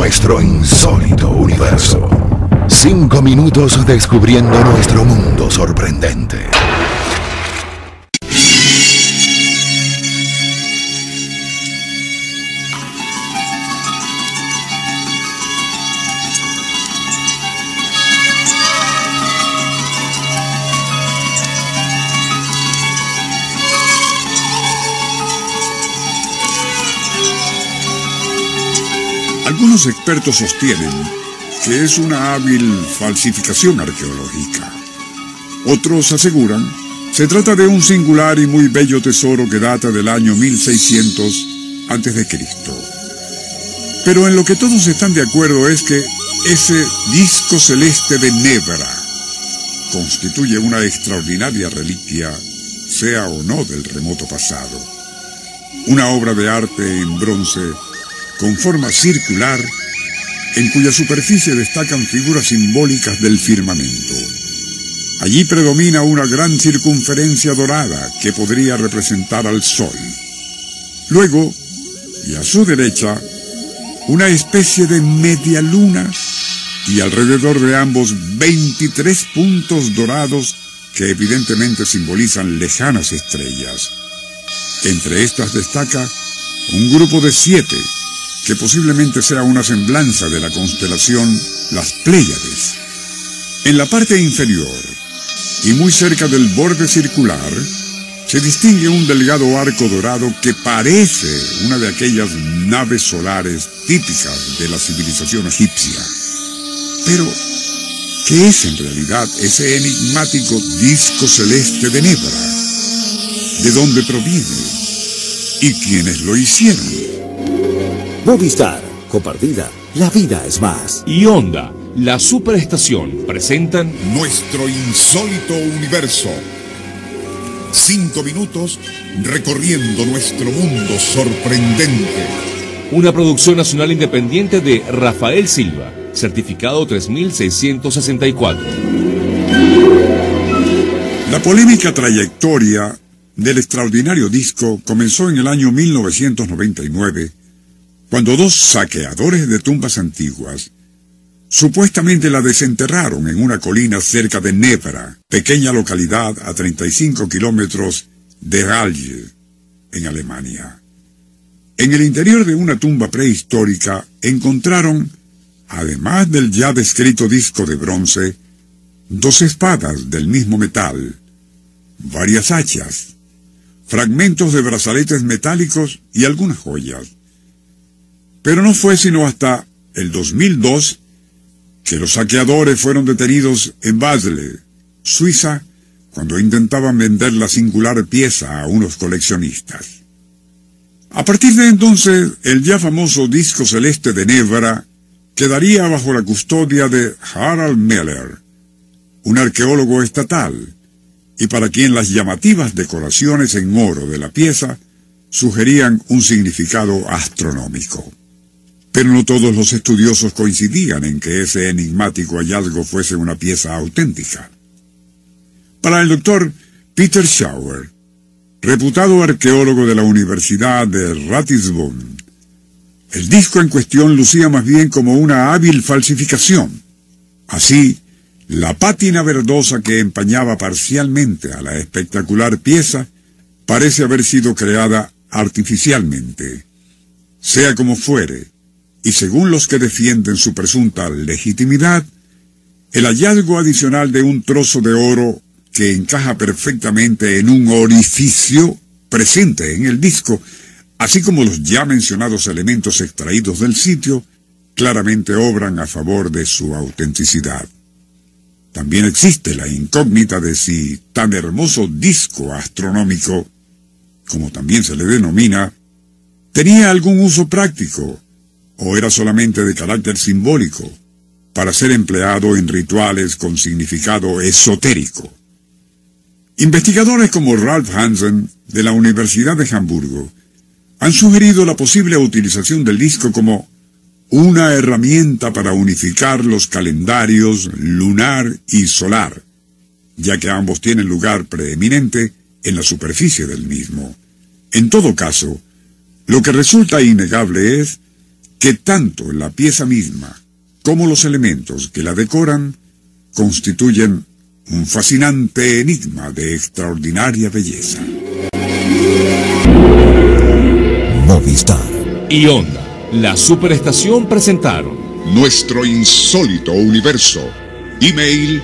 nuestro insólito universo. Cinco minutos descubriendo nuestro mundo sorprendente. Algunos expertos sostienen que es una hábil falsificación arqueológica. Otros aseguran se trata de un singular y muy bello tesoro que data del año 1600 a.C. Pero en lo que todos están de acuerdo es que ese disco celeste de Nebra constituye una extraordinaria reliquia, sea o no del remoto pasado. Una obra de arte en bronce con forma circular, en cuya superficie destacan figuras simbólicas del firmamento. Allí predomina una gran circunferencia dorada que podría representar al Sol. Luego, y a su derecha, una especie de media luna y alrededor de ambos 23 puntos dorados que evidentemente simbolizan lejanas estrellas. Entre estas destaca un grupo de siete que posiblemente sea una semblanza de la constelación Las Pléyades. En la parte inferior, y muy cerca del borde circular, se distingue un delgado arco dorado que parece una de aquellas naves solares típicas de la civilización egipcia. Pero, ¿qué es en realidad ese enigmático disco celeste de Nebra? ¿De dónde proviene? ¿Y quiénes lo hicieron? Movistar, compartida, la vida es más. Y Onda, la superestación, presentan Nuestro insólito universo. Cinco minutos recorriendo nuestro mundo sorprendente. una producción nacional independiente de Rafael Silva, certificado 3664. La polémica trayectoria del extraordinario disco comenzó en el año 1999, cuando dos saqueadores de tumbas antiguas supuestamente la desenterraron en una colina cerca de Nebra, pequeña localidad a 35 kilómetros de Halle, en Alemania. En el interior de una tumba prehistórica encontraron, además del ya descrito disco de bronce, dos espadas del mismo metal, varias hachas, fragmentos de brazaletes metálicos y algunas joyas. Pero no fue sino hasta el 2002 que los saqueadores fueron detenidos en Basel, Suiza, cuando intentaban vender la singular pieza a unos coleccionistas. A partir de entonces, el ya famoso disco celeste de Nebra quedaría bajo la custodia de Harald Meller, un arqueólogo estatal, y para quien las llamativas decoraciones en oro de la pieza sugerían un significado astronómico. Pero no todos los estudiosos coincidían en que ese enigmático hallazgo fuese una pieza auténtica. Para el doctor Peter Schauer, reputado arqueólogo de la Universidad de Ratisbon, el disco en cuestión lucía más bien como una hábil falsificación. Así, la pátina verdosa que empañaba parcialmente a la espectacular pieza parece haber sido creada artificialmente. Sea como fuere, y según los que defienden su presunta legitimidad, el hallazgo adicional de un trozo de oro que encaja perfectamente en un orificio presente en el disco, así como los ya mencionados elementos extraídos del sitio, claramente obran a favor de su autenticidad. También existe la incógnita de si tan hermoso disco astronómico, como también se le denomina, tenía algún uso práctico o era solamente de carácter simbólico, para ser empleado en rituales con significado esotérico. Investigadores como Ralph Hansen, de la Universidad de Hamburgo, han sugerido la posible utilización del disco como una herramienta para unificar los calendarios lunar y solar, ya que ambos tienen lugar preeminente en la superficie del mismo. En todo caso, lo que resulta innegable es que tanto la pieza misma como los elementos que la decoran constituyen un fascinante enigma de extraordinaria belleza. Movistar. Y Onda, la superestación presentaron Nuestro insólito universo. Email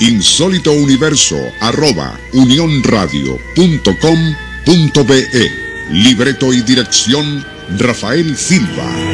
insólitouniverso arroba unionradio.com.be Libreto y dirección Rafael Silva.